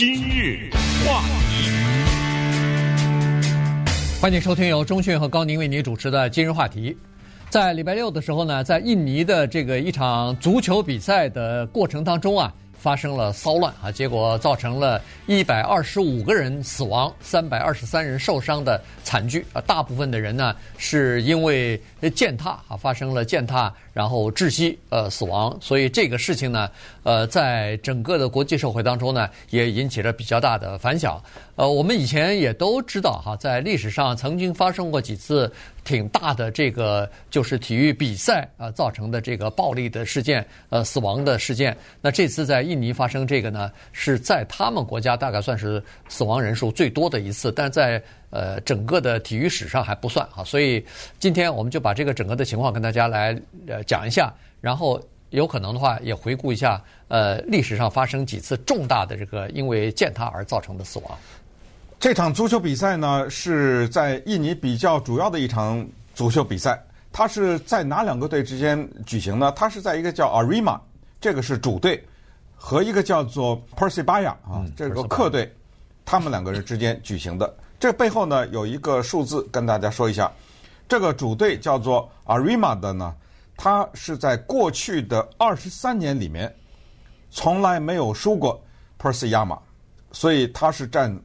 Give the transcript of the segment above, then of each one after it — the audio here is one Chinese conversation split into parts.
今日话题，欢迎收听由钟讯和高宁为您主持的今日话题。在礼拜六的时候呢，在印尼的这个一场足球比赛的过程当中啊。发生了骚乱啊，结果造成了一百二十五个人死亡，三百二十三人受伤的惨剧啊。大部分的人呢是因为践踏啊，发生了践踏，然后窒息呃死亡。所以这个事情呢，呃，在整个的国际社会当中呢，也引起了比较大的反响。呃，我们以前也都知道哈，在历史上曾经发生过几次。挺大的这个就是体育比赛啊造成的这个暴力的事件，呃死亡的事件。那这次在印尼发生这个呢，是在他们国家大概算是死亡人数最多的一次，但在呃整个的体育史上还不算哈。所以今天我们就把这个整个的情况跟大家来呃讲一下，然后有可能的话也回顾一下呃历史上发生几次重大的这个因为践踏而造成的死亡。这场足球比赛呢，是在印尼比较主要的一场足球比赛。它是在哪两个队之间举行呢？它是在一个叫 Arima，这个是主队，和一个叫做 Persebaya 啊，这个客队，他们两个人之间举行的。这背后呢，有一个数字跟大家说一下。这个主队叫做 Arema 的呢，他是在过去的二十三年里面，从来没有输过 Perseyama，所以他是占。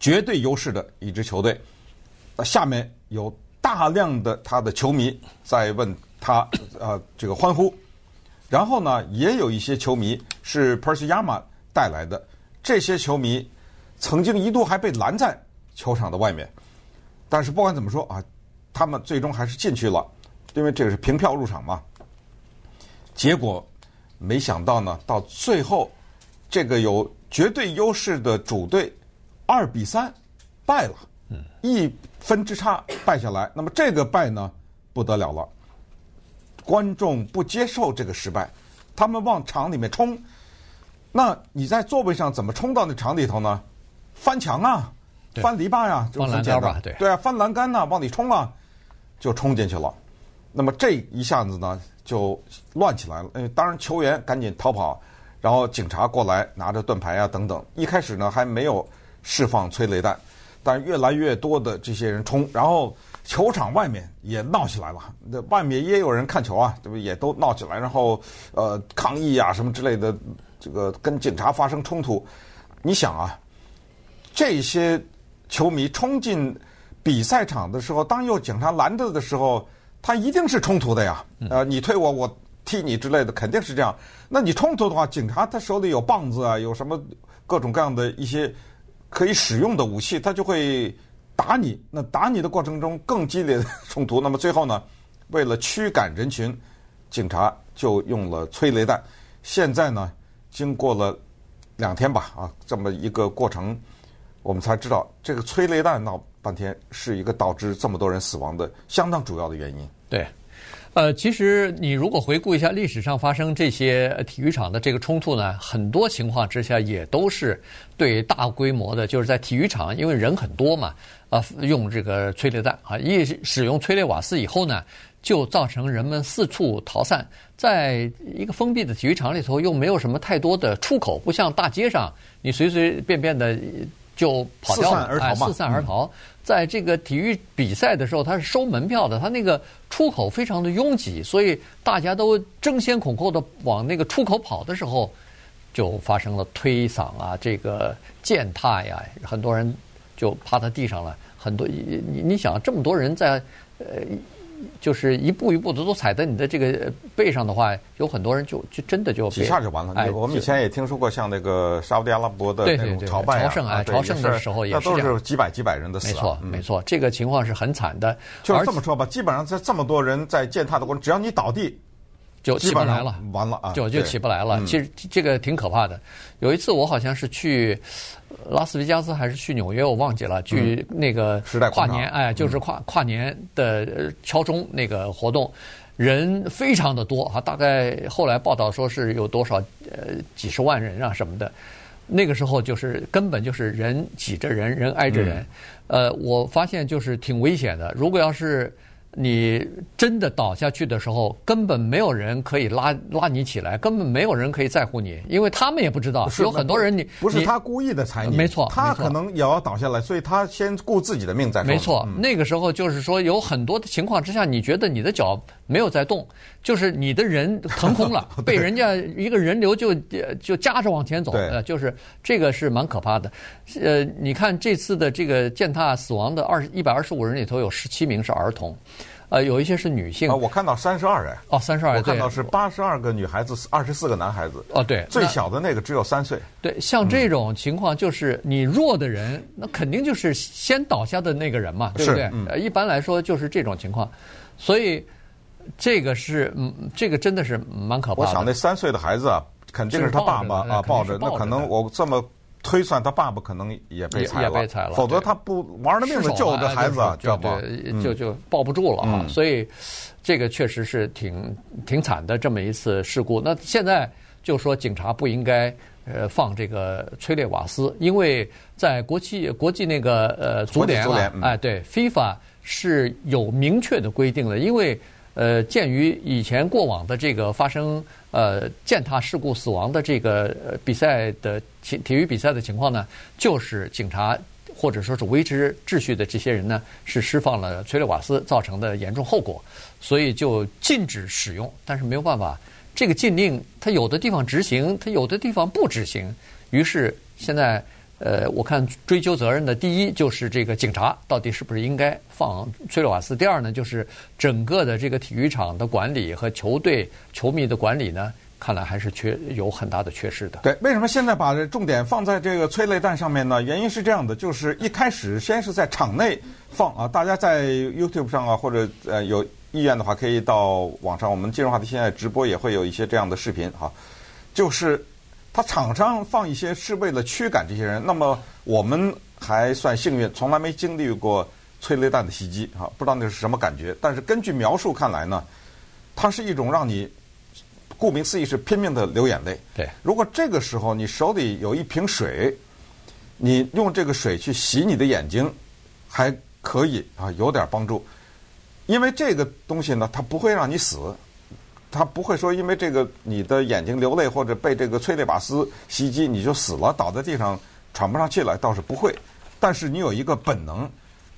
绝对优势的一支球队，下面有大量的他的球迷在问他呃这个欢呼，然后呢，也有一些球迷是 Perseyama 带来的，这些球迷曾经一度还被拦在球场的外面，但是不管怎么说啊，他们最终还是进去了，因为这个是凭票入场嘛。结果没想到呢，到最后这个有绝对优势的主队。二比三败了，一分之差败下来。那么这个败呢，不得了了，观众不接受这个失败，他们往场里面冲。那你在座位上怎么冲到那场里头呢？翻墙啊，翻篱笆呀，翻栏杆吧，对对啊，翻栏杆呐，往里冲啊，就冲进去了。那么这一下子呢，就乱起来了。呃，当然球员赶紧逃跑，然后警察过来拿着盾牌啊等等。一开始呢，还没有。释放催泪弹，但越来越多的这些人冲，然后球场外面也闹起来了。那外面也有人看球啊，对不？也都闹起来，然后呃抗议啊什么之类的，这个跟警察发生冲突。你想啊，这些球迷冲进比赛场的时候，当有警察拦着的时候，他一定是冲突的呀。呃，你推我，我踢你之类的，肯定是这样。那你冲突的话，警察他手里有棒子啊，有什么各种各样的一些。可以使用的武器，他就会打你。那打你的过程中更激烈的冲突。那么最后呢，为了驱赶人群，警察就用了催泪弹。现在呢，经过了两天吧，啊，这么一个过程，我们才知道这个催泪弹闹半天是一个导致这么多人死亡的相当主要的原因。对。呃，其实你如果回顾一下历史上发生这些体育场的这个冲突呢，很多情况之下也都是对大规模的，就是在体育场，因为人很多嘛，啊，用这个催泪弹啊，一使用催泪瓦斯以后呢，就造成人们四处逃散，在一个封闭的体育场里头又没有什么太多的出口，不像大街上你随随便便的就跑掉了，哎，四散而逃。在这个体育比赛的时候，他是收门票的，他那个出口非常的拥挤，所以大家都争先恐后的往那个出口跑的时候，就发生了推搡啊，这个践踏呀，很多人就趴在地上了，很多你你想这么多人在呃。就是一步一步的都踩在你的这个背上的话，有很多人就就真的就几下就完了。哎，我们以前也听说过像那个沙乌地阿拉伯的那种朝拜朝圣啊，朝圣的时候也是，那都是几百几百人的死。没错，没错，这个情况是很惨的。就是这么说吧，基本上在这么多人在践踏的过程，只要你倒地。就起不来了，完了啊！就就起不来了。其实这个挺可怕的。有一次我好像是去拉斯维加斯还是去纽约，我忘记了。去那个跨年，哎，就是跨跨年的敲钟那个活动，人非常的多啊。大概后来报道说是有多少呃几十万人啊什么的。那个时候就是根本就是人挤着人，人挨着人。呃，我发现就是挺危险的。如果要是你真的倒下去的时候，根本没有人可以拉拉你起来，根本没有人可以在乎你，因为他们也不知道，有很多人你不是他故意的踩你，没错，他可能也要倒下来，所以他先顾自己的命再说。没错，那个时候就是说，有很多的情况之下，你觉得你的脚没有在动，就是你的人腾空了，被人家一个人流就就夹着往前走，呃，就是这个是蛮可怕的。呃，你看这次的这个践踏死亡的二一百二十五人里头，有十七名是儿童。呃，有一些是女性。啊，我看到三十二人。哦，三十二。我看到是八十二个女孩子，二十四个男孩子。哦，对。最小的那个只有三岁。对，像这种情况，就是你弱的人，那肯定就是先倒下的那个人嘛，对不对？呃，一般来说就是这种情况，所以这个是，嗯，这个真的是蛮可怕的。我想那三岁的孩子啊，肯定是他爸爸啊抱着，那可能我这么。推算他爸爸可能也被也被踩了，否则他不玩了命的救这孩子，知道吧？就就抱不住了啊！所以这个确实是挺挺惨的这么一次事故。那现在就说警察不应该呃放这个催泪瓦斯，因为在国际国际那个呃足联啊，哎对，FIFA 是有明确的规定的，因为。呃，鉴于以前过往的这个发生呃践踏事故死亡的这个比赛的体体育比赛的情况呢，就是警察或者说是维持秩序的这些人呢，是释放了催泪瓦斯造成的严重后果，所以就禁止使用。但是没有办法，这个禁令它有的地方执行，它有的地方不执行，于是现在。呃，我看追究责任的第一就是这个警察到底是不是应该放催泪瓦斯？第二呢，就是整个的这个体育场的管理和球队球迷的管理呢，看来还是缺有很大的缺失的。对，为什么现在把重点放在这个催泪弹上面呢？原因是这样的，就是一开始先是在场内放啊，大家在 YouTube 上啊，或者呃有意愿的话，可以到网上，我们金融话题现在直播也会有一些这样的视频哈，就是。他场上放一些是为了驱赶这些人，那么我们还算幸运，从来没经历过催泪弹的袭击，哈，不知道那是什么感觉。但是根据描述看来呢，它是一种让你顾名思义是拼命的流眼泪。对，如果这个时候你手里有一瓶水，你用这个水去洗你的眼睛，还可以啊，有点帮助，因为这个东西呢，它不会让你死。他不会说，因为这个你的眼睛流泪或者被这个催泪瓦斯袭击你就死了，倒在地上喘不上气来，倒是不会。但是你有一个本能，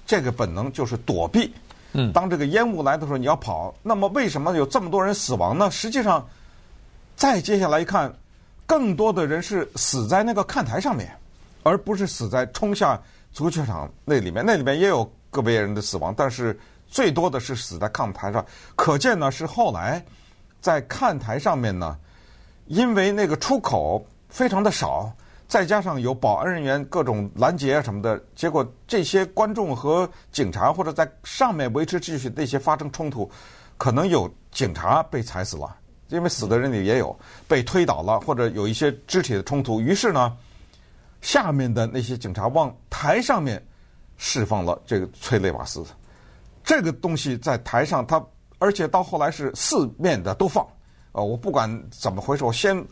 这个本能就是躲避。嗯，当这个烟雾来的时候，你要跑。那么为什么有这么多人死亡呢？实际上，再接下来一看，更多的人是死在那个看台上面，而不是死在冲下足球场那里面。那里面也有个别人的死亡，但是最多的是死在看台上。可见呢，是后来。在看台上面呢，因为那个出口非常的少，再加上有保安人员各种拦截啊什么的，结果这些观众和警察或者在上面维持秩序那些发生冲突，可能有警察被踩死了，因为死的人里也有被推倒了，或者有一些肢体的冲突。于是呢，下面的那些警察往台上面释放了这个催泪瓦斯，这个东西在台上它。而且到后来是四面的都放，呃，我不管怎么回事，我先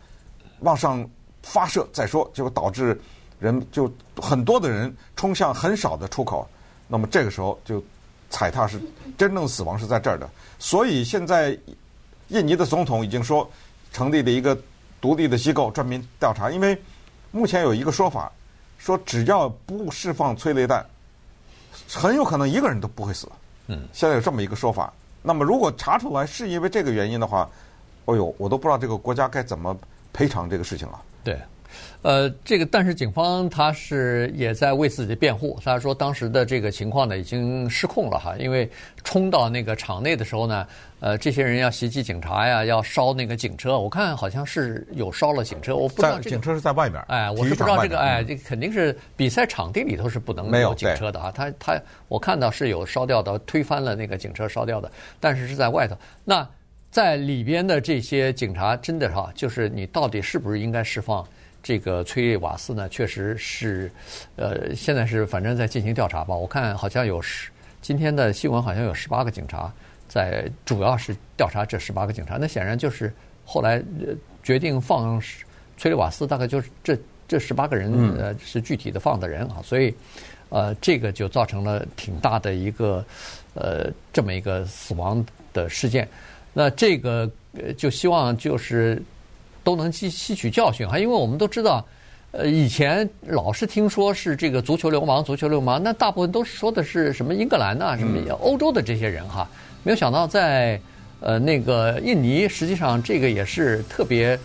往上发射再说，结果导致人就很多的人冲向很少的出口，那么这个时候就踩踏是真正死亡是在这儿的。所以现在印尼的总统已经说成立了一个独立的机构专门调查，因为目前有一个说法，说只要不释放催泪弹，很有可能一个人都不会死。嗯，现在有这么一个说法。那么，如果查出来是因为这个原因的话，哎呦，我都不知道这个国家该怎么赔偿这个事情了。对，呃，这个但是警方他是也在为自己辩护，他说当时的这个情况呢已经失控了哈，因为冲到那个场内的时候呢，呃，这些人要袭击警察呀，要烧那个警车，我看好像是有烧了警车，我不知道这个警车是在外面，哎，我是不知道这个，哎，这肯定是比赛场地里头是不能有警车的啊，他他我看到是有烧掉的，推翻了那个警车烧掉的，但是是在外头那。在里边的这些警察，真的哈，就是你到底是不是应该释放这个催泪瓦斯呢？确实是，呃，现在是反正在进行调查吧。我看好像有十，今天的新闻好像有十八个警察在，主要是调查这十八个警察。那显然就是后来决定放催泪瓦斯，大概就是这这十八个人呃是具体的放的人啊，所以呃这个就造成了挺大的一个呃这么一个死亡的事件。那这个呃就希望就是都能吸吸取教训哈，因为我们都知道。呃，以前老是听说是这个足球流氓，足球流氓，那大部分都是说的是什么英格兰呐、啊，什么欧洲的这些人哈，没有想到在呃那个印尼，实际上这个也是特别，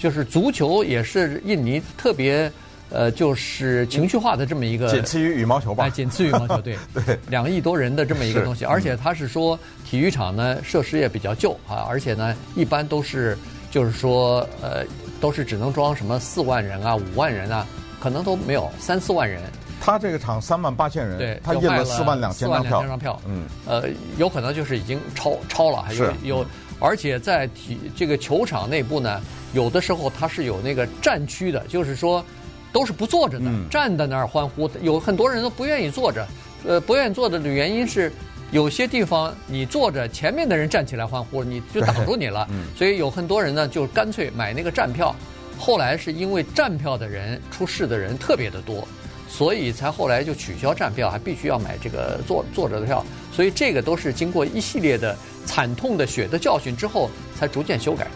就是足球也是印尼特别呃就是情绪化的这么一个，仅次于羽毛球吧？哎，仅次于羽毛球，对，对，两亿多人的这么一个东西，而且他是说体育场呢设施也比较旧啊，而且呢一般都是就是说呃。都是只能装什么四万人啊、五万人啊，可能都没有三四万人。他这个场三万八千人，对，他印了四万两千张票。张票，嗯，呃，有可能就是已经超超了，还有有，而且在体这个球场内部呢，有的时候它是有那个站区的，就是说都是不坐着的，嗯、站在那儿欢呼。有很多人都不愿意坐着，呃，不愿意坐着的原因是。有些地方你坐着，前面的人站起来欢呼，你就挡住你了。所以有很多人呢，就干脆买那个站票。后来是因为站票的人出事的人特别的多，所以才后来就取消站票，还必须要买这个坐坐着的票。所以这个都是经过一系列的惨痛的血的教训之后，才逐渐修改的。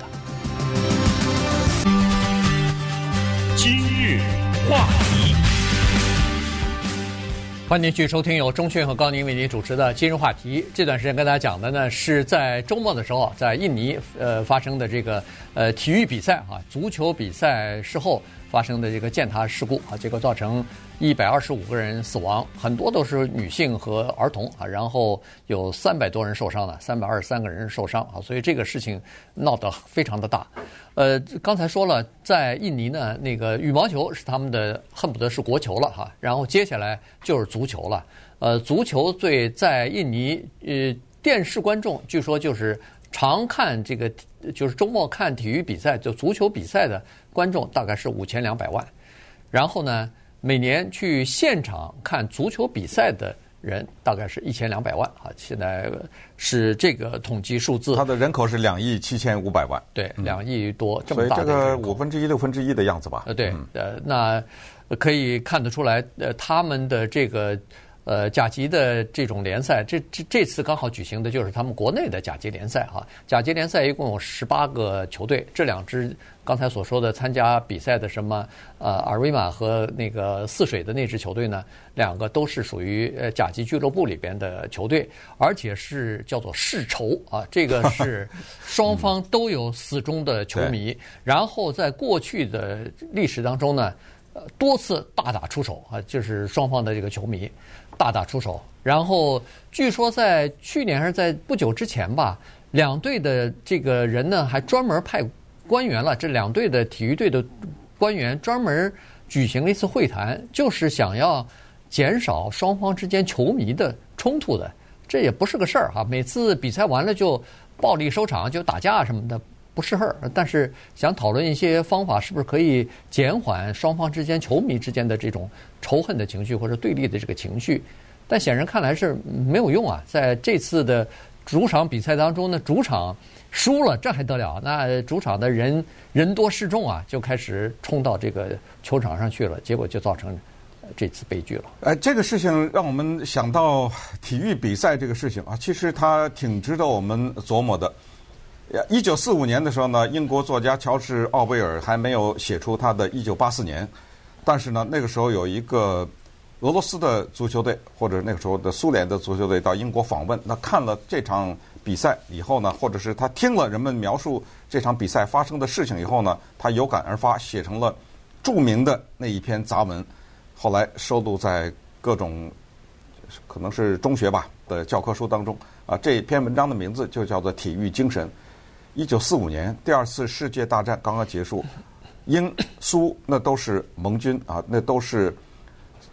今日话题。欢迎继续收听由钟讯和高宁为您主持的今日话题。这段时间跟大家讲的呢，是在周末的时候，在印尼呃发生的这个呃体育比赛啊，足球比赛事后发生的这个践踏事故啊，结果造成一百二十五个人死亡，很多都是女性和儿童啊，然后有三百多人受伤了，三百二十三个人受伤啊，所以这个事情闹得非常的大。呃，刚才说了，在印尼呢，那个羽毛球是他们的恨不得是国球了哈，然后接下来就是足球了。呃，足球最在印尼呃电视观众据说就是常看这个就是周末看体育比赛就足球比赛的观众大概是五千两百万，然后呢，每年去现场看足球比赛的。人大概是一千两百万啊，现在是这个统计数字。它的人口是两亿七千五百万，对，两亿多这么大的。所以这个五分之一、六分之一的样子吧。呃，对，呃，那可以看得出来，呃，他们的这个。呃，甲级的这种联赛，这这这次刚好举行的就是他们国内的甲级联赛哈。甲级联赛一共有十八个球队，这两支刚才所说的参加比赛的什么呃阿瑞玛和那个泗水的那支球队呢，两个都是属于呃甲级俱乐部里边的球队，而且是叫做世仇啊，这个是 双方都有死忠的球迷，嗯、然后在过去的历史当中呢，呃多次大打出手啊，就是双方的这个球迷。大打出手，然后据说在去年还是在不久之前吧，两队的这个人呢还专门派官员了，这两队的体育队的官员专门举行了一次会谈，就是想要减少双方之间球迷的冲突的。这也不是个事儿哈，每次比赛完了就暴力收场，就打架什么的不是事儿。但是想讨论一些方法，是不是可以减缓双方之间球迷之间的这种。仇恨的情绪或者对立的这个情绪，但显然看来是没有用啊！在这次的主场比赛当中呢，主场输了，这还得了？那主场的人人多势众啊，就开始冲到这个球场上去了，结果就造成这次悲剧了。哎，这个事情让我们想到体育比赛这个事情啊，其实它挺值得我们琢磨的。一九四五年的时候呢，英国作家乔治·奥威尔还没有写出他的《一九八四年》。但是呢，那个时候有一个俄罗斯的足球队，或者那个时候的苏联的足球队到英国访问。那看了这场比赛以后呢，或者是他听了人们描述这场比赛发生的事情以后呢，他有感而发，写成了著名的那一篇杂文，后来收录在各种可能是中学吧的教科书当中。啊，这篇文章的名字就叫做《体育精神》。一九四五年，第二次世界大战刚刚结束。英苏那都是盟军啊，那都是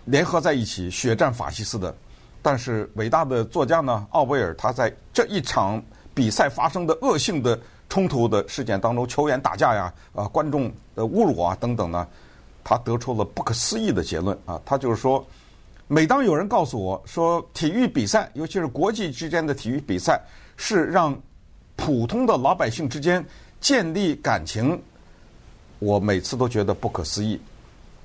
联合在一起血战法西斯的。但是伟大的作家呢，奥威尔他在这一场比赛发生的恶性的冲突的事件当中，球员打架呀，啊，观众的侮辱啊等等呢，他得出了不可思议的结论啊。他就是说，每当有人告诉我说，体育比赛，尤其是国际之间的体育比赛，是让普通的老百姓之间建立感情。我每次都觉得不可思议，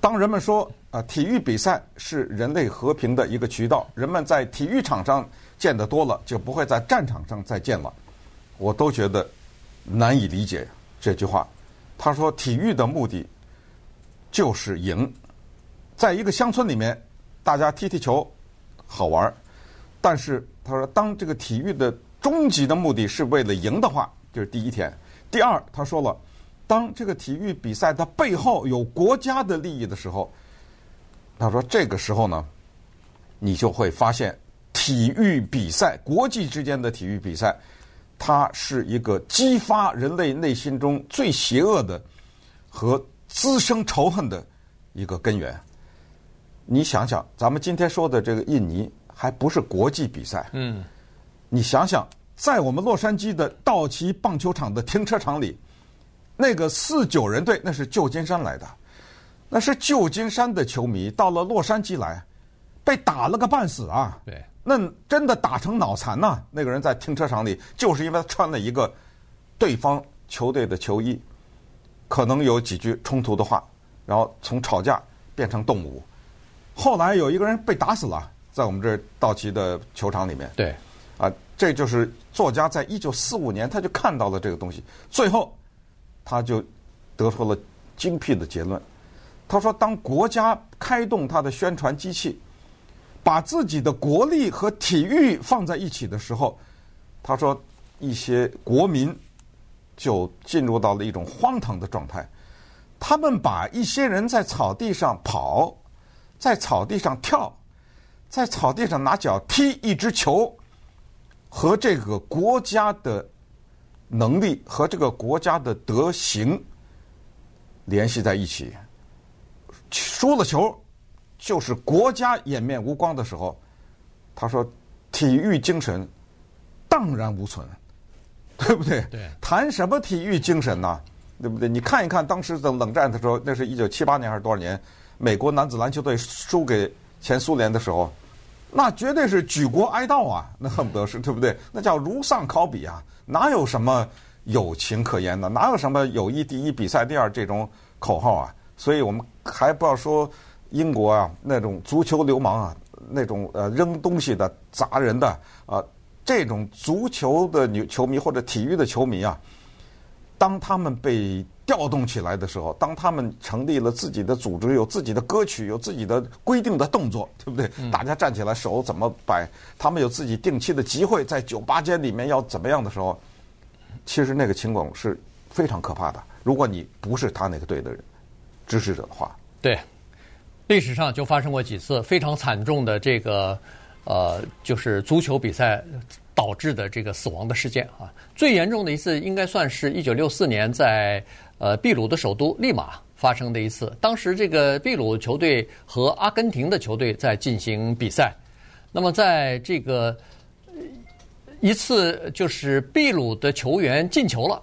当人们说啊，体育比赛是人类和平的一个渠道，人们在体育场上见得多了，就不会在战场上再见了。我都觉得难以理解这句话。他说，体育的目的就是赢。在一个乡村里面，大家踢踢球好玩儿，但是他说，当这个体育的终极的目的是为了赢的话，这是第一天。第二，他说了，当这个体育比赛的背后有国家的利益的时候，他说这个时候呢，你就会发现，体育比赛，国际之间的体育比赛，它是一个激发人类内心中最邪恶的和滋生仇恨的一个根源。你想想，咱们今天说的这个印尼还不是国际比赛。嗯，你想想，在我们洛杉矶的道奇棒球场的停车场里，那个四九人队那是旧金山来的，那是旧金山的球迷到了洛杉矶来，被打了个半死啊！对，那真的打成脑残呐！那个人在停车场里，就是因为他穿了一个对方球队的球衣，可能有几句冲突的话，然后从吵架变成动武。后来有一个人被打死了，在我们这儿道奇的球场里面。对，啊，这就是作家在一九四五年他就看到了这个东西，最后他就得出了精辟的结论。他说，当国家开动他的宣传机器，把自己的国力和体育放在一起的时候，他说一些国民就进入到了一种荒唐的状态，他们把一些人在草地上跑。在草地上跳，在草地上拿脚踢一只球，和这个国家的能力和这个国家的德行联系在一起。输了球，就是国家颜面无光的时候。他说：“体育精神荡然无存，对不对？对，谈什么体育精神呢？对不对？你看一看当时的冷战的时候，那是一九七八年还是多少年？”美国男子篮球队输给前苏联的时候，那绝对是举国哀悼啊！那恨不得是对不对？那叫如丧考妣啊！哪有什么友情可言呢？哪有什么友谊第一、比赛第二这种口号啊？所以我们还不要说英国啊，那种足球流氓啊，那种呃扔东西的、砸人的啊，这种足球的女球迷或者体育的球迷啊，当他们被调动起来的时候，当他们成立了自己的组织，有自己的歌曲，有自己的规定的动作，对不对？嗯、大家站起来，手怎么摆？他们有自己定期的集会，在酒吧间里面要怎么样的时候，其实那个情况是非常可怕的。如果你不是他那个队的人支持者的话，对，历史上就发生过几次非常惨重的这个呃，就是足球比赛。导致的这个死亡的事件啊，最严重的一次应该算是一九六四年在呃秘鲁的首都利马发生的一次。当时这个秘鲁球队和阿根廷的球队在进行比赛，那么在这个一次就是秘鲁的球员进球了，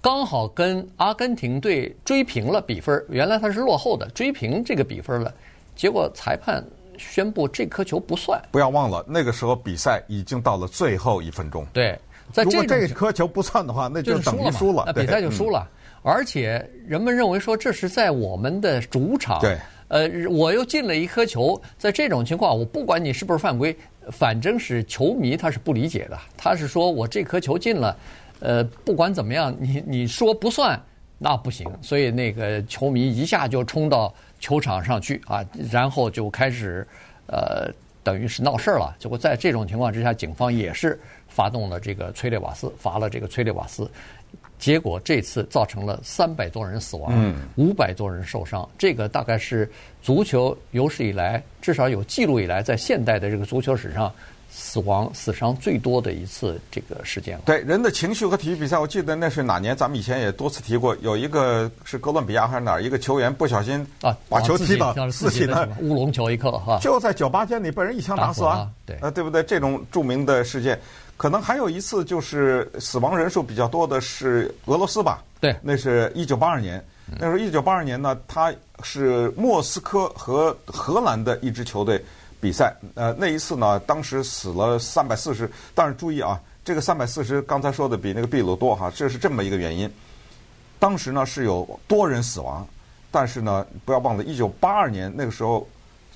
刚好跟阿根廷队追平了比分。原来他是落后的，追平这个比分了，结果裁判。宣布这颗球不算。不要忘了，那个时候比赛已经到了最后一分钟。对，在这如果这颗球不算的话，那就等于输了，那比赛就输了。嗯、而且人们认为说这是在我们的主场。对。呃，我又进了一颗球，在这种情况，我不管你是不是犯规，反正是球迷他是不理解的。他是说我这颗球进了，呃，不管怎么样，你你说不算，那不行。所以那个球迷一下就冲到。球场上去啊，然后就开始，呃，等于是闹事儿了。结果在这种情况之下，警方也是发动了这个催泪瓦斯，罚了这个催泪瓦斯。结果这次造成了三百多人死亡，五百多人受伤。这个大概是足球有史以来，至少有记录以来，在现代的这个足球史上。死亡死伤最多的一次这个事件了。对人的情绪和体育比赛，我记得那是哪年？咱们以前也多次提过，有一个是哥伦比亚还是哪儿？一个球员不小心啊，把球踢到自己的乌龙球一刻哈，就在酒吧间里被人一枪打死啊！对，啊，对不对？这种著名的事件，可能还有一次就是死亡人数比较多的是俄罗斯吧？对，那是一九八二年。那时候一九八二年呢，他是莫斯科和荷兰的一支球队。比赛，呃，那一次呢，当时死了三百四十，但是注意啊，这个三百四十刚才说的比那个秘鲁多哈，这是这么一个原因。当时呢是有多人死亡，但是呢，不要忘了，一九八二年那个时候，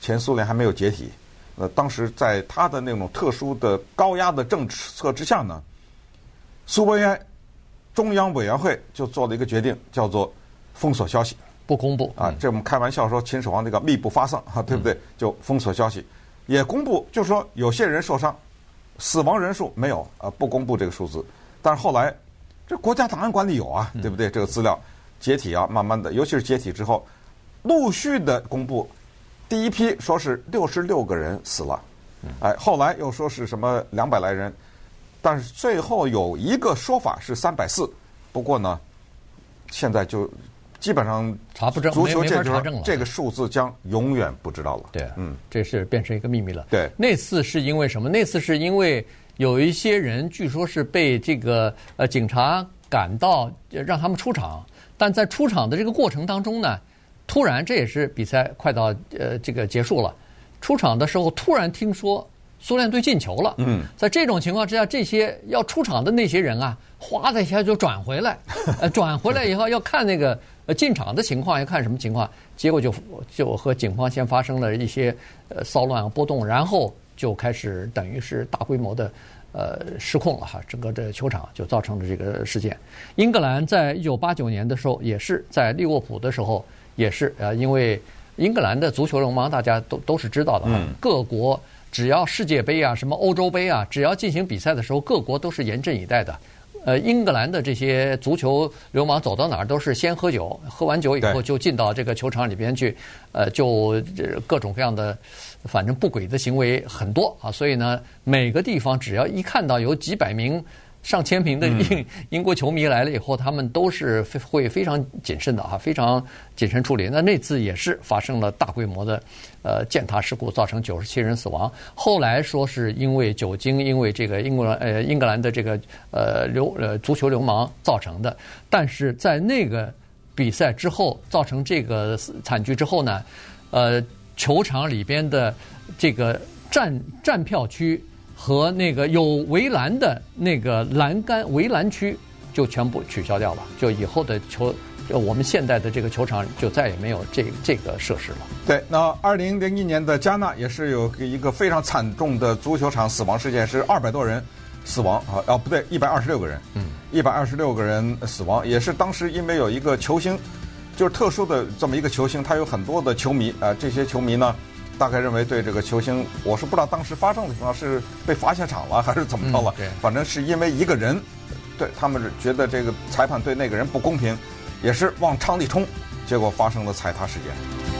前苏联还没有解体。呃，当时在他的那种特殊的高压的政策之下呢，苏维埃中央委员会就做了一个决定，叫做封锁消息，不公布啊。这我们开玩笑说，秦始皇那个密不发丧哈，对不对？就封锁消息，也公布，就是说有些人受伤，死亡人数没有啊，不公布这个数字。但是后来，这国家档案馆里有啊，对不对？这个资料解体啊，慢慢的，尤其是解体之后，陆续的公布。第一批说是六十六个人死了，哎，后来又说是什么两百来人，但是最后有一个说法是三百四，不过呢，现在就基本上查不证，足球界查证了，这个数字将永远不知道了。对，嗯，这是变成一个秘密了。对，那次是因为什么？那次是因为有一些人据说是被这个呃警察赶到让他们出场，但在出场的这个过程当中呢。突然，这也是比赛快到呃这个结束了，出场的时候突然听说苏联队进球了。嗯，在这种情况之下，这些要出场的那些人啊，哗的一下就转回来，呃，转回来以后要看那个呃进场的情况，要看什么情况，结果就就和警方先发生了一些呃骚乱波动，然后就开始等于是大规模的呃失控了哈，整个这球场就造成了这个事件。英格兰在一九八九年的时候，也是在利物浦的时候。也是呃，因为英格兰的足球流氓大家都都是知道的哈。各国只要世界杯啊、什么欧洲杯啊，只要进行比赛的时候，各国都是严阵以待的。呃，英格兰的这些足球流氓走到哪儿都是先喝酒，喝完酒以后就进到这个球场里边去，呃，就各种各样的，反正不轨的行为很多啊。所以呢，每个地方只要一看到有几百名。上千名的英 英国球迷来了以后，他们都是会非常谨慎的啊，非常谨慎处理。那那次也是发生了大规模的呃践踏事故，造成九十七人死亡。后来说是因为酒精，因为这个英国呃英格兰的这个呃流呃足球流氓造成的。但是在那个比赛之后，造成这个惨剧之后呢，呃，球场里边的这个站站票区。和那个有围栏的那个栏杆围栏区就全部取消掉了，就以后的球，就我们现在的这个球场就再也没有这这个设施了。对，那二零零一年的加纳也是有一个非常惨重的足球场死亡事件，是二百多人死亡啊，啊不对，一百二十六个人，嗯，一百二十六个人死亡，也是当时因为有一个球星，就是特殊的这么一个球星，他有很多的球迷啊，这些球迷呢。大概认为对这个球星，我是不知道当时发生的情况是被罚下场了还是怎么着了，嗯、反正是因为一个人，对他们是觉得这个裁判对那个人不公平，也是往场里冲，结果发生了踩踏事件。